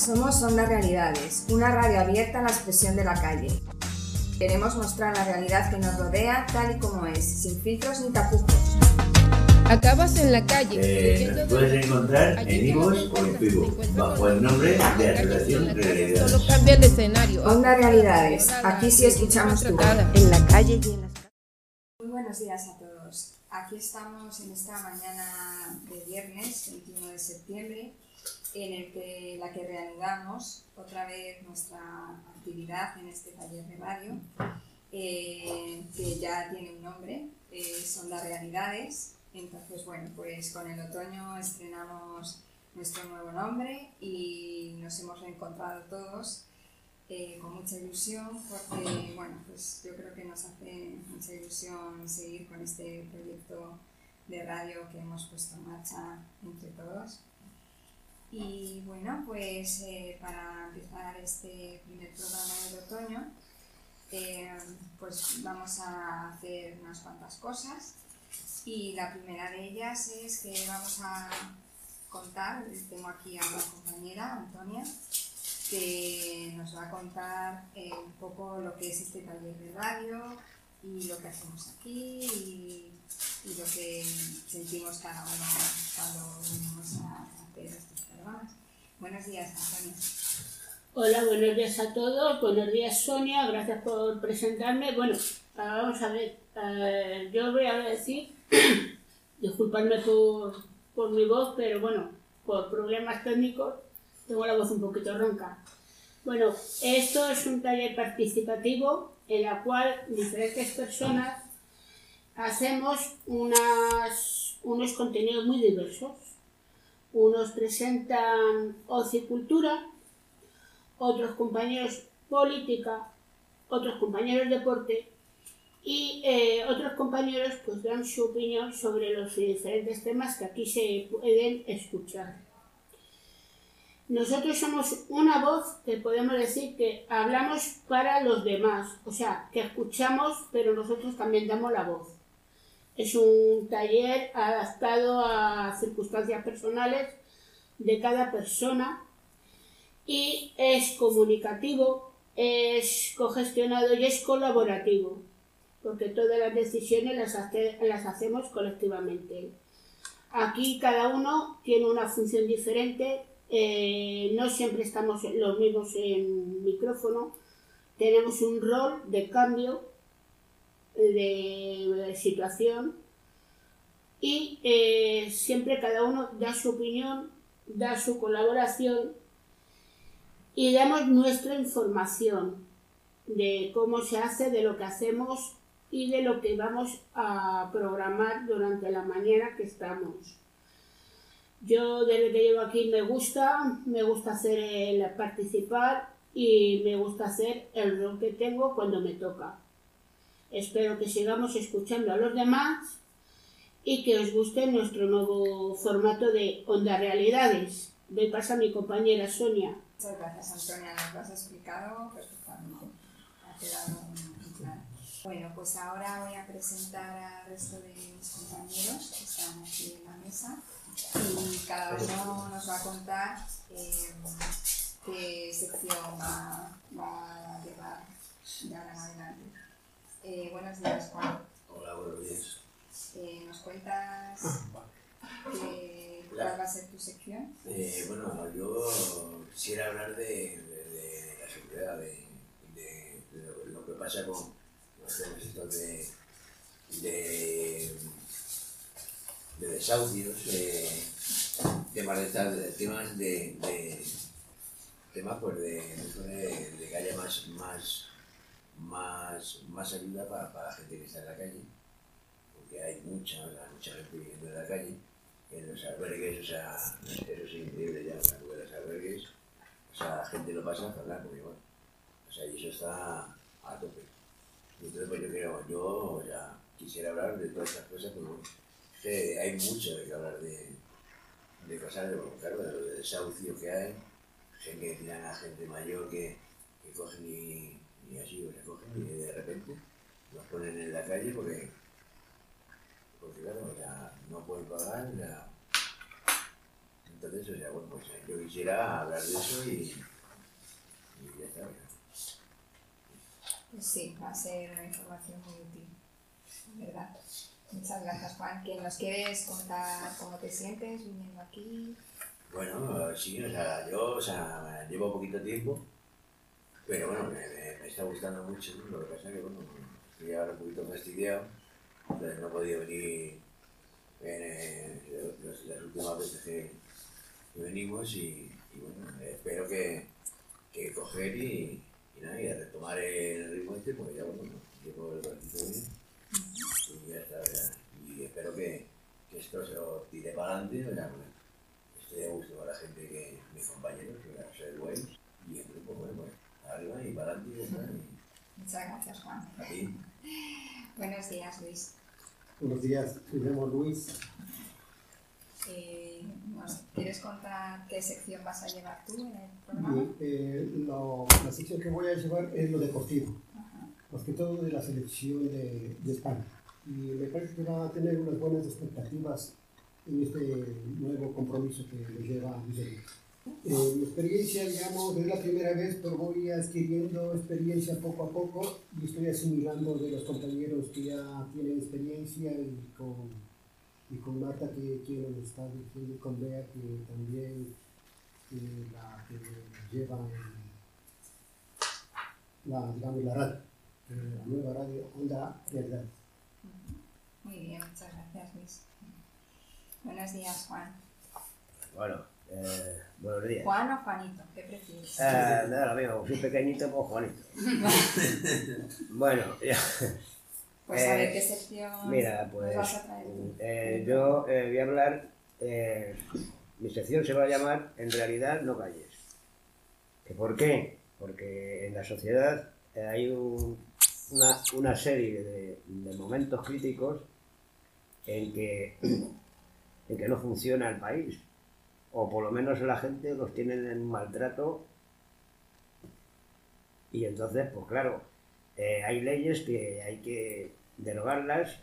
Somos Onda Realidades, una radio abierta a la expresión de la calle. Queremos mostrar la realidad que nos rodea tal y como es, sin filtros ni tapujos. Acabas en la calle. Eh, nos puedes encontrar en Ivos o en Facebook, bajo el nombre de Asociación Realidades. Solo cambia el escenario. Onda Realidades, aquí sí escuchamos tu voz. En la calle y en las Muy buenos días a todos. Aquí estamos en esta mañana de viernes, 21 de septiembre, en el que, la que reanudamos otra vez nuestra actividad en este taller de radio, eh, que ya tiene un nombre, eh, son las realidades. Entonces, bueno, pues con el otoño estrenamos nuestro nuevo nombre y nos hemos reencontrado todos eh, con mucha ilusión porque, bueno, pues yo creo que nos hace mucha ilusión seguir con este proyecto de radio que hemos puesto en marcha entre todos. Y bueno, pues eh, para empezar este primer programa del otoño, eh, pues vamos a hacer unas cuantas cosas. Y la primera de ellas es que vamos a contar, tengo aquí a una compañera, Antonia, que nos va a contar eh, un poco lo que es este taller de radio y lo que hacemos aquí y, lo que sentimos cada uno cuando venimos a hacer estos Buenos días, Antonia. Hola, buenos días a todos. Buenos días, Sonia. Gracias por presentarme. Bueno, ah, vamos a ver. eh, yo voy a decir, disculpadme por, por mi voz, pero bueno, por problemas técnicos tengo la voz un poquito ronca. Bueno, esto es un taller participativo en la cual diferentes personas hacemos unos contenidos muy diversos. Unos presentan ocicultura, otros compañeros política, otros compañeros deporte y eh, otros compañeros pues dan su opinión sobre los diferentes temas que aquí se pueden escuchar. Nosotros somos una voz que podemos decir que hablamos para los demás, o sea, que escuchamos, pero nosotros también damos la voz. Es un taller adaptado a circunstancias personales de cada persona y es comunicativo, es cogestionado y es colaborativo, porque todas las decisiones las, las hacemos colectivamente. Aquí cada uno tiene una función diferente, eh, no siempre estamos los mismos en micrófono, tenemos un rol de cambio de, situación y eh, siempre cada uno da su opinión, da su colaboración y damos nuestra información de cómo se hace, de lo que hacemos y de lo que vamos a programar durante la mañana que estamos. Yo desde que llevo aquí me gusta, me gusta hacer el participar y me gusta hacer el rol que tengo cuando me toca. Espero que sigamos escuchando a los demás y que os guste nuestro nuevo formato de Onda Realidades. Doy paso a mi compañera Sonia. Muchas gracias, Antonia, nos lo has explicado perfectamente. Ha muy claro. Bueno, pues ahora voy a presentar al resto de mis compañeros que están aquí en la mesa y cada uno nos va a contar eh, qué sección va, va a llevar de ahora en adelante. Eh, buenos días, Juan. Hola, buenos días. Eh, ¿Nos cuentas qué- cuál va a ser tu sección? Eh, bueno, yo quisiera hablar de, de- de la seguridad, de, de- lo, que pasa con los temas de, de, de desahucios, eh, temas de, tal- temas de, temas pues de, de, de que haya más, más, más, más ayuda para, para la gente que está en la calle, porque hay mucha, mucha gente viviendo en la calle en los albergues, o sea, eso es increíble ya, en los albergues, o sea, la gente lo pasa fatal, porque bueno, o sea, y eso está a tope. Entonces, pues yo creo, yo, sea, quisiera hablar de todas estas cosas, pero bueno, que hay mucho de que hablar de, de cosas, de, claro, de lo de desahucio que hay, gente que tiran a gente mayor que, que cogen y así, o sea, cogen y de repente los ponen en la calle porque porque claro, ya no pueden pagar, ya Entonces, o sea, bueno, pues yo quisiera hablar de eso y, y ya está. Pues sí, va a ser una información muy útil, ¿verdad? Muchas gracias, Juan. ¿Que nos quieres contar cómo te sientes viniendo aquí? Bueno, sí, o sea, yo, o sea, llevo poquito tiempo, pero bueno, me, me- me está gustando mucho, ¿no? Lo que pasa es que, bueno, estoy ahora un poquito fastidiado, entonces no he podido venir en, eh, las, las últimas veces que, que venimos y, y bueno, espero que, que coger y, y nada, y retomar el ritmo este, porque ya, bueno, llevo el ratito bien y ya está, ya. y espero que, que esto se lo tire para adelante, o sea, bueno, estoy a gusto con la gente que mis compañeros, que van a ser buenos, y el grupo, bueno, pues arriba y para adelante Muchas gracias, Juan. a ti. Buenos días, Luis. Buenos días, me llamo Luis. Eh, ¿Nos quieres contar qué sección vas a llevar tú en el programa? Eh, lo- la sección que voy a llevar es lo deportivo, Ajá. más que todo de la selección de, de España. Y me parece que va a tener unas buenas expectativas en este nuevo compromiso que le lleva a Miguel. Eh, mi experiencia, digamos, es la primera vez, pero voy adquiriendo experiencia poco a poco y estoy asimilando de los compañeros que ya tienen experiencia y con, y con Marta, que quien nos está diciendo, y con Bea, que también eh, la que lleva en la, digamos, la radio, la nueva radio Onda Realidad. Muy bien, muchas gracias, Luis. Buenos días, Juan. Bueno, eh, buenos días. ¿Juan o Juanito? ¿Qué prefieres? Eh, nada, lo mismo, soy pequeñito, pues Juanito. bueno, ya, Pues a ver eh, qué sección mira, pues vas a traer eh, yo voy a hablar, mi sección se va a llamar En realidad no calles. ¿Que ¿Por qué? Porque en la sociedad hay un- una, una serie de, de momentos críticos en que, en que no funciona el país, o por lo menos la gente los tiene en maltrato, y entonces, pues claro, eh, hay leyes que hay que derogarlas,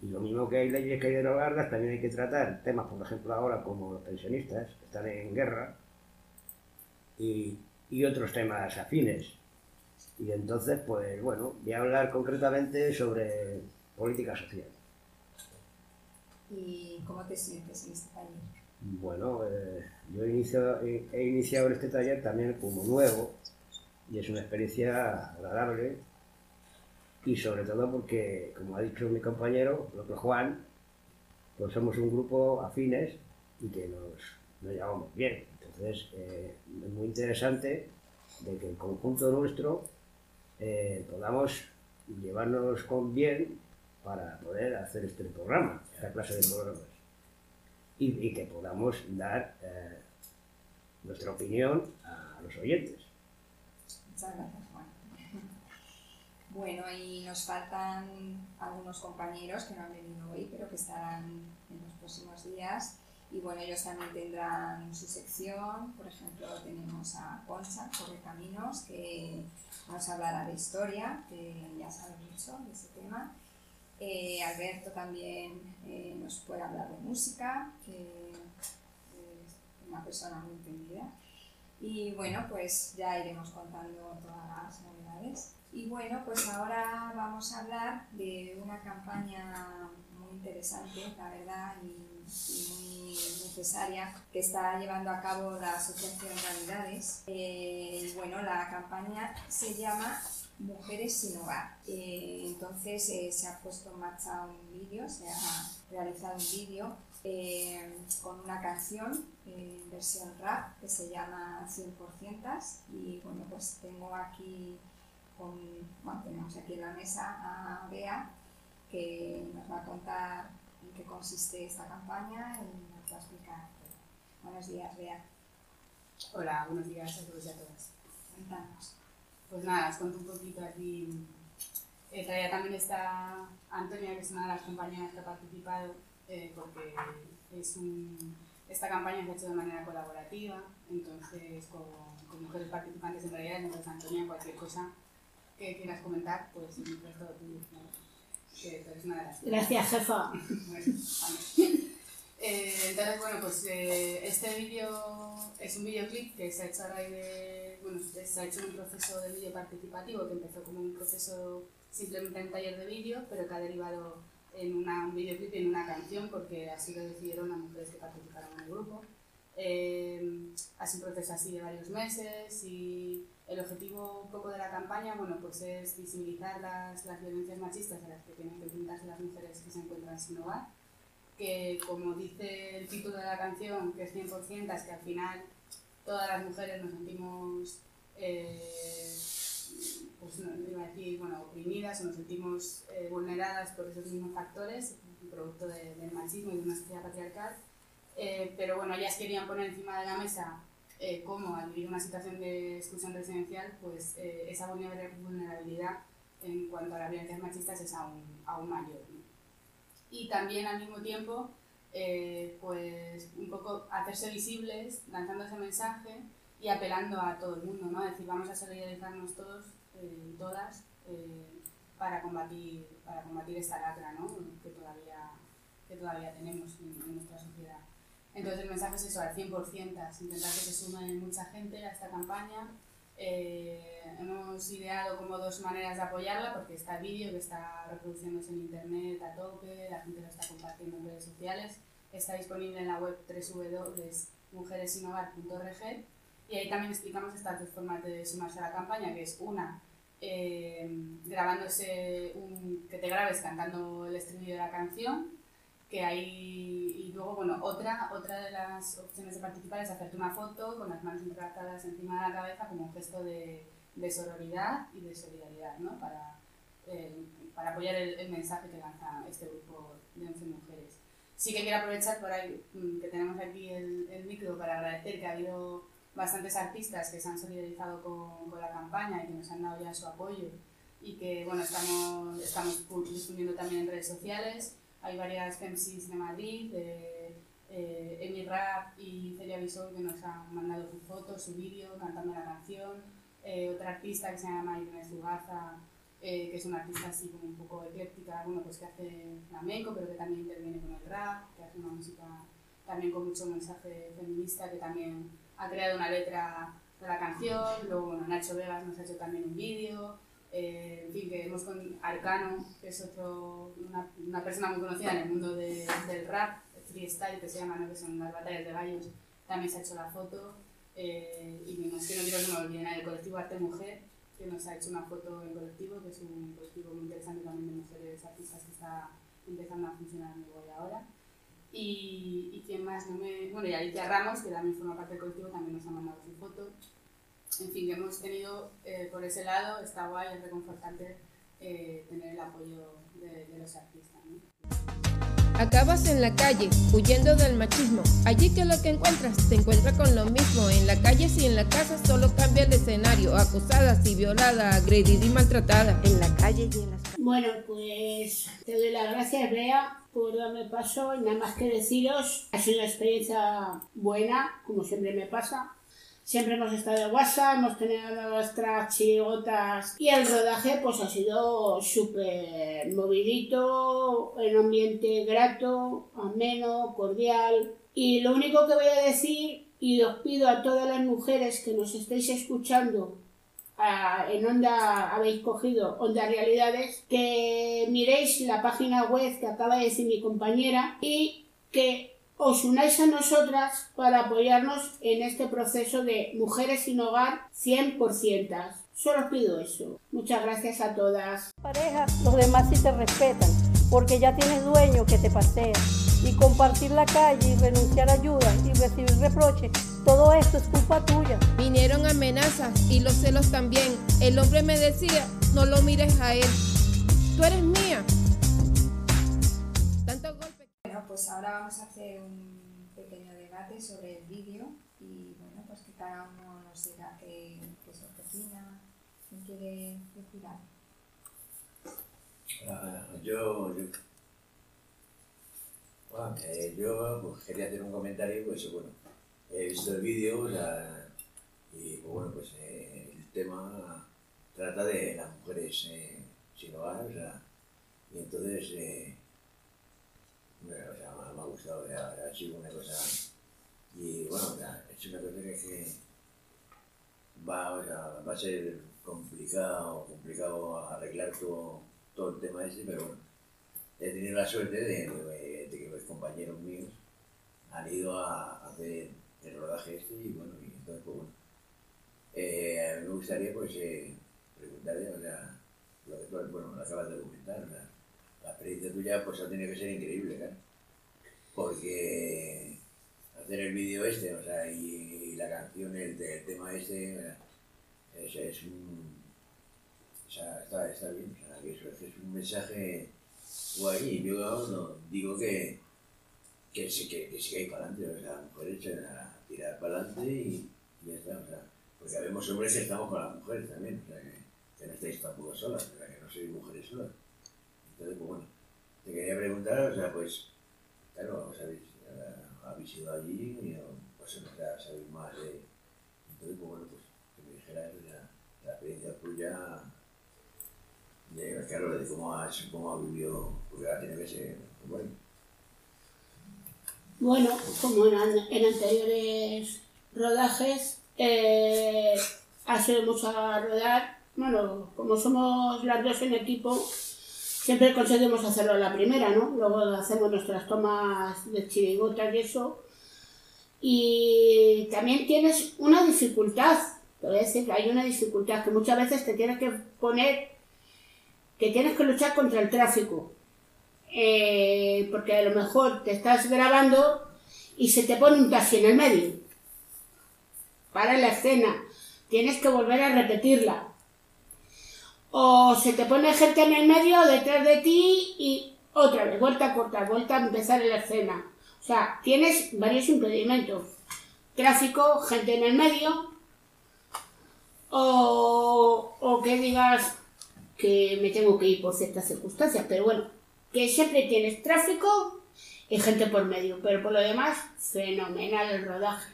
y lo mismo que hay leyes que hay que derogarlas, también hay que tratar temas, por ejemplo, ahora como los pensionistas, que están en guerra, y, y otros temas afines. Y entonces, pues bueno, voy a hablar concretamente sobre política social. ¿Y cómo te sientes en este taller? Bueno, eh, yo he iniciado, he, iniciado este taller también como nuevo y es una experiencia agradable y sobre todo porque, como ha dicho mi compañero, lo que Juan, pues somos un grupo afines y que nos, llevamos bien. Entonces, eh, es muy interesante de que el conjunto nuestro eh, podamos llevarnos con bien para poder hacer este programa, esta clase de programas y, que podamos dar eh, nuestra opinión a los oyentes. Muchas gracias, Juan. Bueno, y nos faltan algunos compañeros que no han venido hoy, pero que estarán en los próximos días. Y bueno, ellos también tendrán su sección. Por ejemplo, tenemos a Concha Correcaminos, que nos hablará de historia, que ya sabe mucho de ese tema. Eh, Alberto también eh, nos puede hablar de música, que es una persona muy entendida. Y bueno, pues ya iremos contando todas las novedades. Y bueno, pues ahora vamos a hablar de una campaña muy interesante, la verdad, y, y muy necesaria que está llevando a cabo la Asociación Realidades. Eh, y bueno, la campaña se llama Mujeres sin Hogar. Eh, entonces eh, se ha puesto en marcha un vídeo, se ha realizado un vídeo eh, con una canción en versión rap que se llama 100% y bueno pues tengo aquí con, bueno, tenemos aquí en la mesa a Bea que nos va a contar en qué consiste esta campaña y nos va a explicar. Buenos días Bea, Hola, buenos días a todos y a todas. cuéntanos. Pues nada, os cuento un poquito aquí. Eh, todavía también está Antonia, que es una de las compañeras que ha participado, eh, porque es un, esta campaña se ha hecho de manera colaborativa, entonces con, con mujeres participantes en realidad, entonces Antonia, cualquier cosa que quieras comentar, pues el todo tuyo, ¿no? que tú eres una de las Gracias, jefa. Bueno. Eh, entonces, bueno, pues eh, este vídeo es un videoclip que se ha hecho a raíz de, bueno, se ha hecho un proceso de vídeo participativo que empezó como un proceso simplemente en taller de vídeo, pero que ha derivado en una, un videoclip y en una canción porque así lo decidieron las mujeres que participaron en el grupo. Eh, ha sido un proceso así de varios meses y el objetivo un poco de la campaña bueno, pues es visibilizar las, las violencias machistas a las que tienen que enfrentarse las mujeres que se encuentran sin hogar, que como dice el título de la canción, que es 100%, es que al final todas las mujeres nos sentimos, eh, pues no iba a decir, bueno, oprimidas o nos sentimos eh, vulneradas por esos mismos factores, producto de- del machismo y de una sociedad patriarcal. Eh, pero bueno, ellas querían poner encima de la mesa eh, cómo al vivir una situación de exclusión residencial, pues eh, esa vulnera- vulnerabilidad en cuanto a las violencias machistas es aún, aún mayor. ¿no? Y también al mismo tiempo, eh, pues un poco hacerse visibles, lanzando ese mensaje y apelando a todo el mundo, ¿no? Es decir, vamos a solidarizarnos todos, eh, todas, eh, para, combatir, para combatir esta lacra, ¿no? Que todavía, que todavía tenemos en- en nuestra sociedad. Entonces el mensaje es eso, al 100%, es intentar que se sume mucha gente a esta campaña. Eh, hemos ideado como dos maneras de apoyarla, porque está el vídeo que está reproduciéndose en internet a tope, la gente lo está compartiendo en redes sociales, está disponible en la web www.mujeressinhogar.org y ahí también explicamos estas dos formas de sumarse a la campaña, que es una, eh, grabándose un, que te grabes cantando el estribillo de la canción, que hay y luego bueno otra otra de las opciones de participar es hacerte una foto con las manos entrelazadas encima de la cabeza como un gesto de, de sororidad y de solidaridad ¿no? para, eh, para apoyar el, el mensaje que lanza este grupo de 11 mujeres sí que quiero aprovechar por ahí mm, que tenemos aquí el, el micro para agradecer que ha habido bastantes artistas que se han solidarizado con, con la campaña y que nos han dado ya su apoyo y que bueno estamos estamos difundiendo también en redes sociales hay varias MCs de Madrid, de eh, Emi Rap y Celia Bisol que nos han mandado su foto, su vídeo cantando la canción. Eh, otra artista que se llama Irene Zugaza, eh, que es una artista así como un poco ecléctica, bueno, pues que hace flamenco, pero que también interviene con el rap, que hace una música también con mucho mensaje feminista, que también ha creado una letra de la canción. Luego, bueno, Nacho Vegas nos ha hecho también un vídeo. Eh, en fin, que hemos con Arcano, que es otro, una, una persona muy conocida en el mundo de- del rap, freestyle, que se llama, ¿no? que son las batallas de gallos, también se ha hecho la foto. Eh, y me imagino que no se me olvide nada, el colectivo Arte Mujer, que nos ha hecho una foto en colectivo, que es un colectivo muy interesante también de mujeres artistas que está empezando a funcionar en Uruguay ahora. Y, y quién más, no me... Bueno, y Alicia Ramos, que también forma parte del colectivo, también nos ha mandado su foto. En fin, hemos tenido eh, por ese lado, está guay, es reconfortante eh, tener el apoyo de, de los artistas. ¿no? Acabas en la calle, huyendo del machismo. Allí que lo que encuentras, te encuentra con lo mismo. En la calle y en la casa solo cambia el escenario. Acosada, y violada, agredida y maltratada. en la calle y en las Bueno, pues te doy las gracias, Bea, por darme paso y nada más que deciros, ha sido una experiencia buena, como siempre me pasa. Siempre hemos estado de WhatsApp, hemos tenido nuestras chigotas y el rodaje pues ha sido súper movidito, en ambiente grato, ameno, cordial. Y lo único que voy a decir, y os pido a todas las mujeres que nos estéis escuchando en Onda habéis cogido Onda Realidades, que miréis la página web que acaba de decir mi compañera y que os unáis a nosotras para apoyarnos en este proceso de Mujeres sin Hogar 100%. Solo os pido eso. Muchas gracias a todas. pareja, los demás sí te respetan, porque ya tienes dueño que te pasea. Y compartir la calle y renunciar a ayuda y recibir reproches, todo esto es culpa tuya. Vinieron amenazas y los celos también. El hombre me decía, no lo mires a él. Tú eres mía. Bueno, pues ahora vamos a hacer un pequeño debate sobre el vídeo y bueno, pues que cada uno nos diga qué, qué es lo que opina, quién quiere decir algo. Ah, yo, yo, eh, yo pues, quería hacer un comentario, pues bueno, he visto el vídeo y pues, bueno, pues eh, el tema trata de las mujeres eh, sin hogar, o sea, y entonces, eh, bueno, o sea, me ha gustado, ha sido una cosa. Y bueno, ya, es una cosa que, va, o sea, va a ser complicado, complicado arreglar todo, todo el tema ese, pero bueno, he tenido la suerte de, que los compañeros míos han ido a hacer el rodaje este y bueno, y entonces pues bueno. Eh, me gustaría pues eh, preguntarle, o sea, lo que tú, bueno, lo acabas de comentar, o sea, la experiencia tuya pues ha tenido que ser increíble, claro. Porque hacer el vídeo este, o sea, y, la canción, el, tema este, es, un... O sea, está, está bien, o sea, es, un mensaje guay yo digo que, que, sí, que, que sigáis para adelante, o sea, mujeres a tirar para adelante y, ya está, o sea, porque habemos hombres que estamos con las mujeres también, o sea, que, que no estáis tampoco solas, o sea, que no sois mujeres solas. Entonces, pues bueno, te quería preguntar, o sea, pues, claro, os habéis, eh, habéis ido allí y pues, o sea, sabéis más de... Entonces, pues bueno, pues, que me dijeras sea, la experiencia tuya, de, claro, de cómo has, cómo has vivido, porque ahora tiene que ser, pues, bueno, Bueno, como en, an- en anteriores rodajes, eh, ha sido mucho a rodar. Bueno, como somos las dos en equipo, siempre conseguimos hacerlo a la primera, ¿no? Luego hacemos nuestras tomas de chirigotas y eso. Y también tienes una dificultad, te voy a decir que hay una dificultad que muchas veces te tienes que poner, que tienes que luchar contra el tráfico. Eh, porque a lo mejor te estás grabando y se te pone un taxi en el medio. Para la escena. Tienes que volver a repetirla. O se te pone gente en el medio detrás de ti y otra vez, vuelta a cortar, vuelta a empezar la escena. O sea, tienes varios impedimentos. Tráfico, gente en el medio. O, o que digas que me tengo que ir por ciertas circunstancias. Pero bueno, que siempre tienes tráfico y gente por medio, pero por lo demás, fenomenal el rodaje.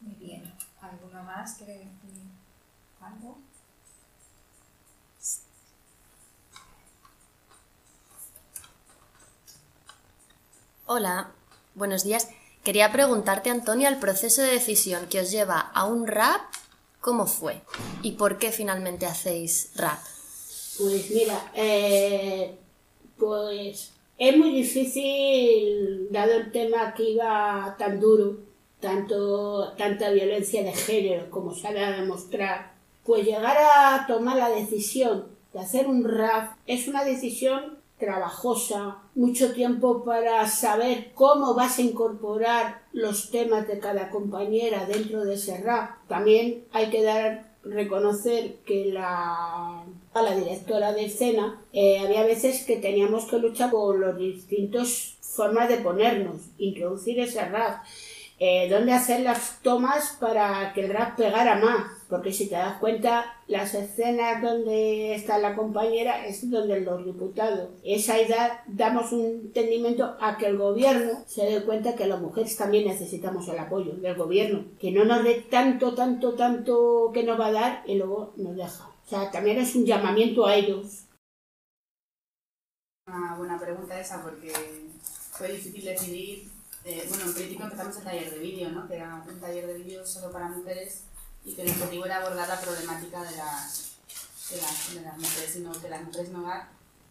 Muy bien. ¿Alguno más quiere decir algo? Hola, buenos días. Quería preguntarte, Antonia, el proceso de decisión que os lleva a un rap, ¿cómo fue? ¿Y por qué finalmente hacéis rap? Pues mira, eh, pues es muy difícil, dado el tema que iba tan duro, tanto, tanta violencia de género como ha de demostrar, pues llegar a tomar la decisión de hacer un rap es una decisión trabajosa, mucho tiempo para saber cómo vas a incorporar los temas de cada compañera dentro de ese rap. También hay que dar reconocer que la, a la directora de escena eh, había veces que teníamos que luchar con las distintas formas de ponernos, introducir ese rap, eh, dónde hacer las tomas para que el rap pegara más, porque si te das cuenta, las escenas donde está la compañera es donde los diputados. Esa edad damos un entendimiento a que el gobierno se dé cuenta que las mujeres también necesitamos el apoyo del gobierno, que no nos dé tanto, tanto, tanto que nos va a dar y luego nos deja. O sea, también es un llamamiento a ellos. Una buena pregunta esa porque fue difícil decidir. eh, bueno, en principio empezamos el taller de vídeo, ¿no? que era un taller de vídeo solo para mujeres y que el objetivo era abordar la problemática de las, de las, de las mujeres, sino que las mujeres no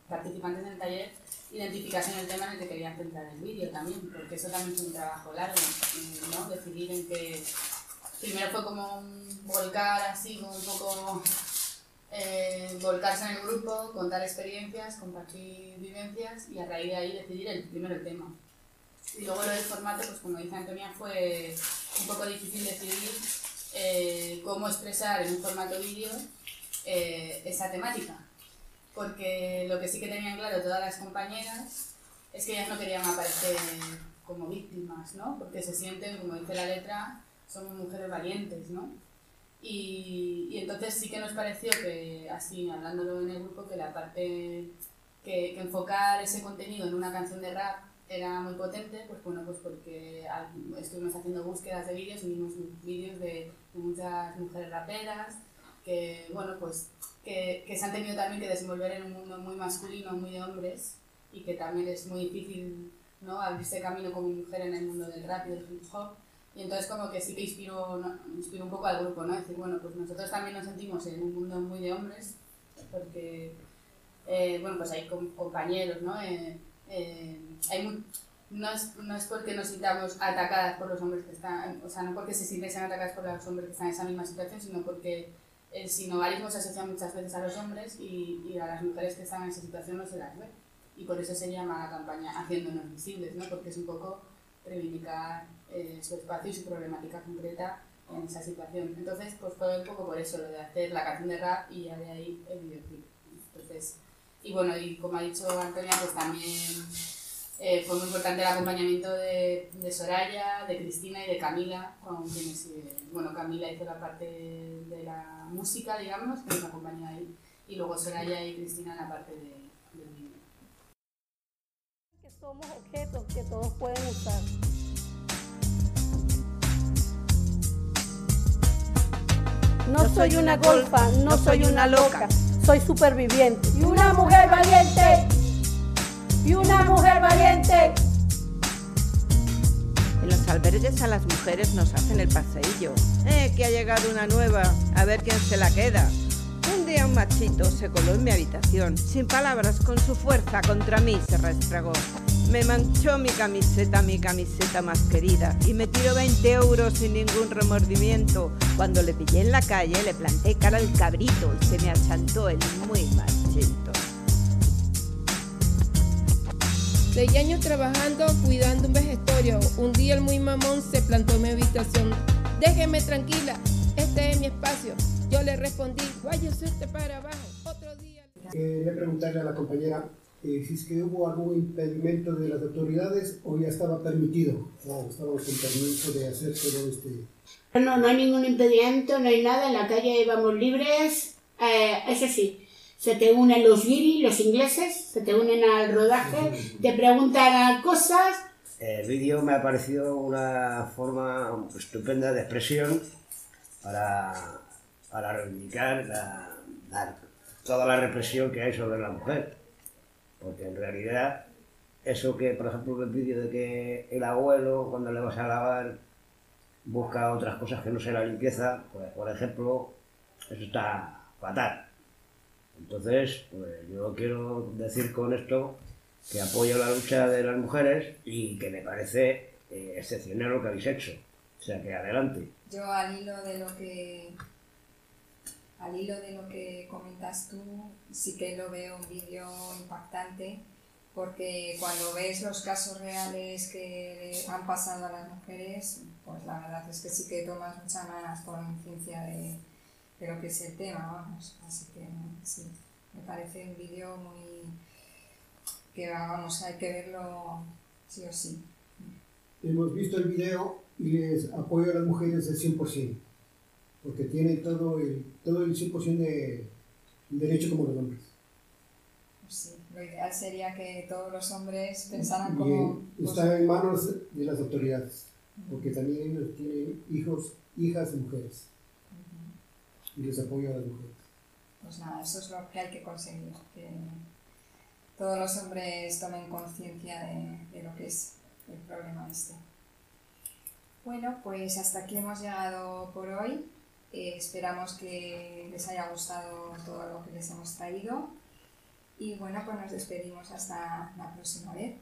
participantes en el taller identificasen el tema en el que querían centrar el vídeo también, porque eso también fue un trabajo largo, ¿no? Decidir en que primero fue como un volcar así, como un poco eh, volcarse en el grupo, contar experiencias, compartir vivencias y a raíz de ahí decidir el, primero el tema. Y luego lo del formato, pues como dice Antonia, fue un poco difícil decidir eh, cómo expresar en un formato vídeo eh, esa temática. Porque lo que sí que tenían claro todas las compañeras es que ellas no querían aparecer como víctimas, ¿no? Porque se sienten, como dice la letra, somos mujeres valientes, ¿no? Y, y entonces sí que nos pareció que, así hablándolo en el grupo, que la parte que, que enfocar ese contenido en una canción de rap era muy potente, pues bueno, pues porque al- estuvimos haciendo búsquedas de vídeos y vimos vídeos de, de muchas mujeres raperas que, bueno, pues que, que se han tenido también que desenvolver en un mundo muy masculino, muy de hombres, y que también es muy difícil ¿no? abrirse camino como mujer en el mundo del rap y del hip hop. Y entonces como que sí que inspiró, ¿no? inspiró un poco al grupo, ¿no? Decir, bueno, pues nosotros también nos sentimos en un mundo muy de hombres, porque, eh, bueno, pues hay compañeros, ¿no? Eh, eh, hay no, es, no es porque nos sintamos atacadas por los hombres que están, o sea, no porque se sintiesen atacadas por los hombres que están en esa misma situación, sino porque el sinogarismo se asocia muchas veces a los hombres y, y, a las mujeres que están en esa situación no se las ve. Y por eso se llama la campaña Haciéndonos Visibles, ¿no? porque es un poco reivindicar eh, su espacio y su problemática concreta en esa situación. Entonces, pues fue un poco por eso, lo de hacer la canción de rap y ya de ahí el videoclip. Entonces, y bueno, y como ha dicho Antonia, pues también eh, fue muy importante el acompañamiento de, de, Soraya, de Cristina y de Camila, con quienes, eh, bueno, Camila hizo la parte de la música, digamos, que nos acompañó ahí, y luego Soraya y Cristina en la parte de, del vídeo. Que somos objetos que todos pueden usar. No soy una golfa, no soy una loca, soy superviviente. Y una mujer valiente y una mujer valiente. En los albergues a las mujeres nos hacen el paseillo. Eh, que ha llegado una nueva, a ver quién se la queda. Un día un machito se coló en mi habitación, sin palabras, con su fuerza contra mí se restregó. Me manchó mi camiseta, mi camiseta más querida, y me tiró 20 euros sin ningún remordimiento. Cuando le pillé en la calle, le planté cara al cabrito y se me achantó el muy machito. Seis años trabajando, cuidando un vejestorio. Un día el muy mamón se plantó en mi habitación. Déjeme tranquila, este es mi espacio. Yo le respondí, váyase usted para abajo. Otro día... Quería preguntarle a la compañera eh, si es que hubo algún impedimento de las autoridades o ya estaba permitido. Claro, estábamos con permiso de hacer todo este... No, no hay ningún impedimento, no hay nada. En la calle vamos libres. Eh, eso sí, se te unen los guiris, los ingleses, se te unen al rodaje, te preguntan cosas. El vídeo me ha parecido una forma estupenda de expresión para, para reivindicar toda la represión que hay sobre la mujer. Porque en realidad, eso que, por ejemplo, el vídeo de que el abuelo, cuando le vas a lavar, busca otras cosas que no sea la limpieza, pues, por ejemplo, eso está fatal entonces, pues yo quiero decir con esto que apoyo la lucha de las mujeres y que me parece eh, excepcional lo que habéis hecho. O sea que adelante. Yo al hilo de lo que al hilo de lo que comentas tú, sí que lo veo un vídeo impactante porque cuando ves los casos reales que han pasado a las mujeres, pues la verdad es que sí que tomas mucha más conciencia de, de lo que es el tema, vamos. Así que sí, me parece un vídeo muy. que vamos, hay que verlo sí o sí. Hemos visto el vídeo y les apoyo a las mujeres al 100%, porque tienen todo el, todo el 100% de derecho como los hombres. Pues sí, lo ideal sería que todos los hombres pensaran como... Está en manos de las autoridades, porque también ellos tienen hijos, hijas y mujeres y les apoyo a las mujeres. Pues nada, eso es lo que hay que conseguir, que todos los hombres tomen conciencia de, lo que es el problema este. Bueno, pues hasta aquí hemos llegado por hoy. Eh, esperamos que les haya gustado todo lo que les hemos traído. Y bueno, pues nos despedimos hasta la próxima vez.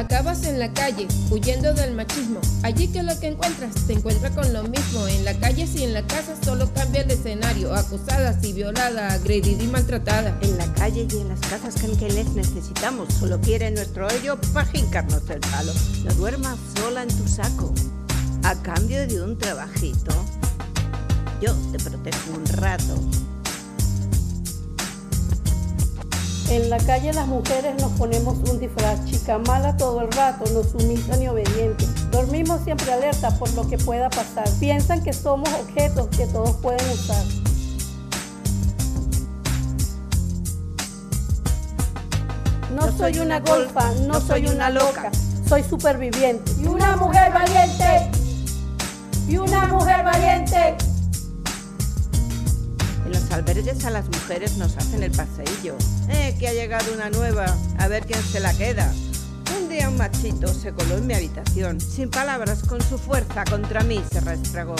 Acabas en la calle, huyendo del machismo. Allí que lo que encuentras, te encuentra con lo mismo. En la calle y en la casa solo cambia el escenario. Acosada, y violada, agredida y maltratada. En la calle y en las casas que les necesitamos. Solo quiere nuestro hoyo para jincarnos el palo. No duermas sola en tu saco. A cambio de un trabajito. Yo te protejo un rato. En la calle las mujeres nos ponemos un disfraz, chica mala todo el rato, no sumisa ni obediente. Dormimos siempre alerta por lo que pueda pasar. Piensan que somos objetos que todos pueden usar. No soy una golfa, no soy una loca, soy superviviente. Y una mujer valiente. Y una mujer valiente. Albergues a las mujeres nos hacen el paseillo. Eh, que ha llegado una nueva, a ver quién se la queda. Un día un machito se coló en mi habitación, sin palabras, con su fuerza contra mí se restregó.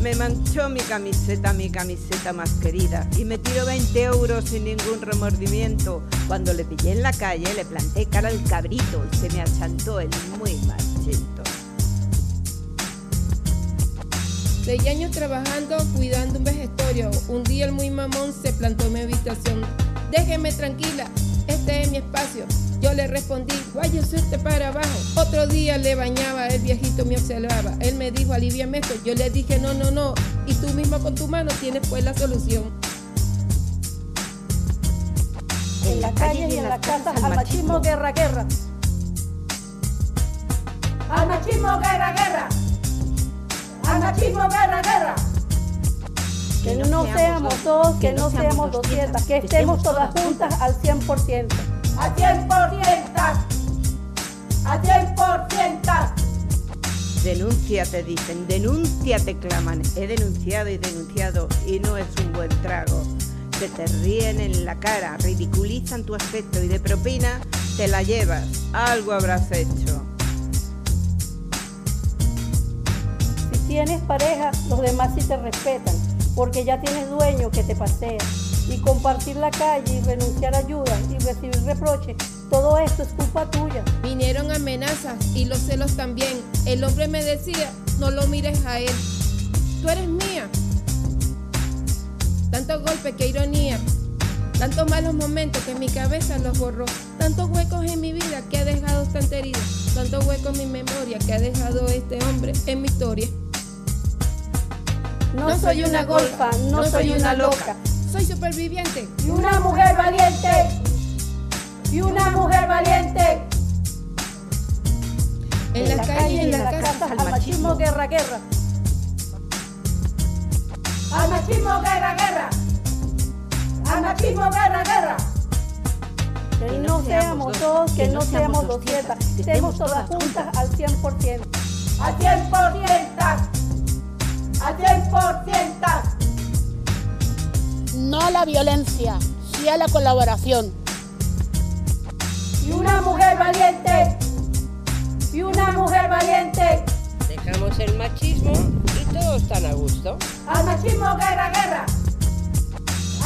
Me manchó mi camiseta, mi camiseta más querida, y me tiró 20 euros sin ningún remordimiento. Cuando le pillé en la calle, le planté cara al cabrito y se me achantó el muy machito. Seis años trabajando, cuidando un vejestorio. Un día el muy mamón se plantó en mi habitación. Déjeme tranquila, este es mi espacio. Yo le respondí, váyase usted para abajo. Otro día le bañaba, el viejito me observaba. Él me dijo, aliviame esto. Yo le dije, no, no, no. Y tú mismo con tu mano tienes pues la solución. En la calle y en la casa, al machismo, guerra, guerra. Al machismo, guerra, guerra. Al machismo, guerra, guerra. Que no seamos dos, que no seamos 200, que estemos todas juntas al 100%. Al 100%. Al 100%. Denuncia, te dicen, denuncia, te claman. He denunciado y denunciado y no es un buen trago. Se te ríen en la cara, ridiculizan tu aspecto y de propina te la llevas. Algo habrás hecho. Tienes pareja, los demás sí te respetan, porque ya tienes dueño que te pasea. Y compartir la calle y renunciar a ayuda y recibir reproches, todo esto es culpa tuya. Vinieron amenazas y los celos también. El hombre me decía, no lo mires a él. Tú eres mía. Tantos golpes, qué ironía. Tantos malos momentos que mi cabeza los borró. Tantos huecos en mi vida que ha dejado tanta herida. Tantos huecos en mi memoria que ha dejado este hombre en mi historia. No, soy una golfa, no, soy una loca. Soy superviviente. Y una mujer valiente. Y una mujer valiente. En, la, calle y en la, casa, al machismo, guerra, guerra. Al machismo, guerra, guerra. Al machismo, guerra, guerra. Que no seamos dos, que no seamos 200, que estemos todas juntas al 100%. Al 100%. Al 100%. No a la violencia, sí a la colaboración. Y una mujer valiente. Y una mujer valiente. Dejamos el machismo y todos están a gusto. Al machismo, guerra, guerra.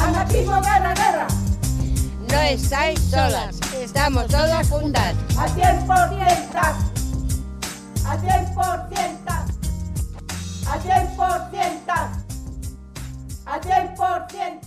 Al machismo, guerra, guerra. No estáis solas, estamos todas juntas. Al 100%. Al 100%. Al 100%. Al 100%.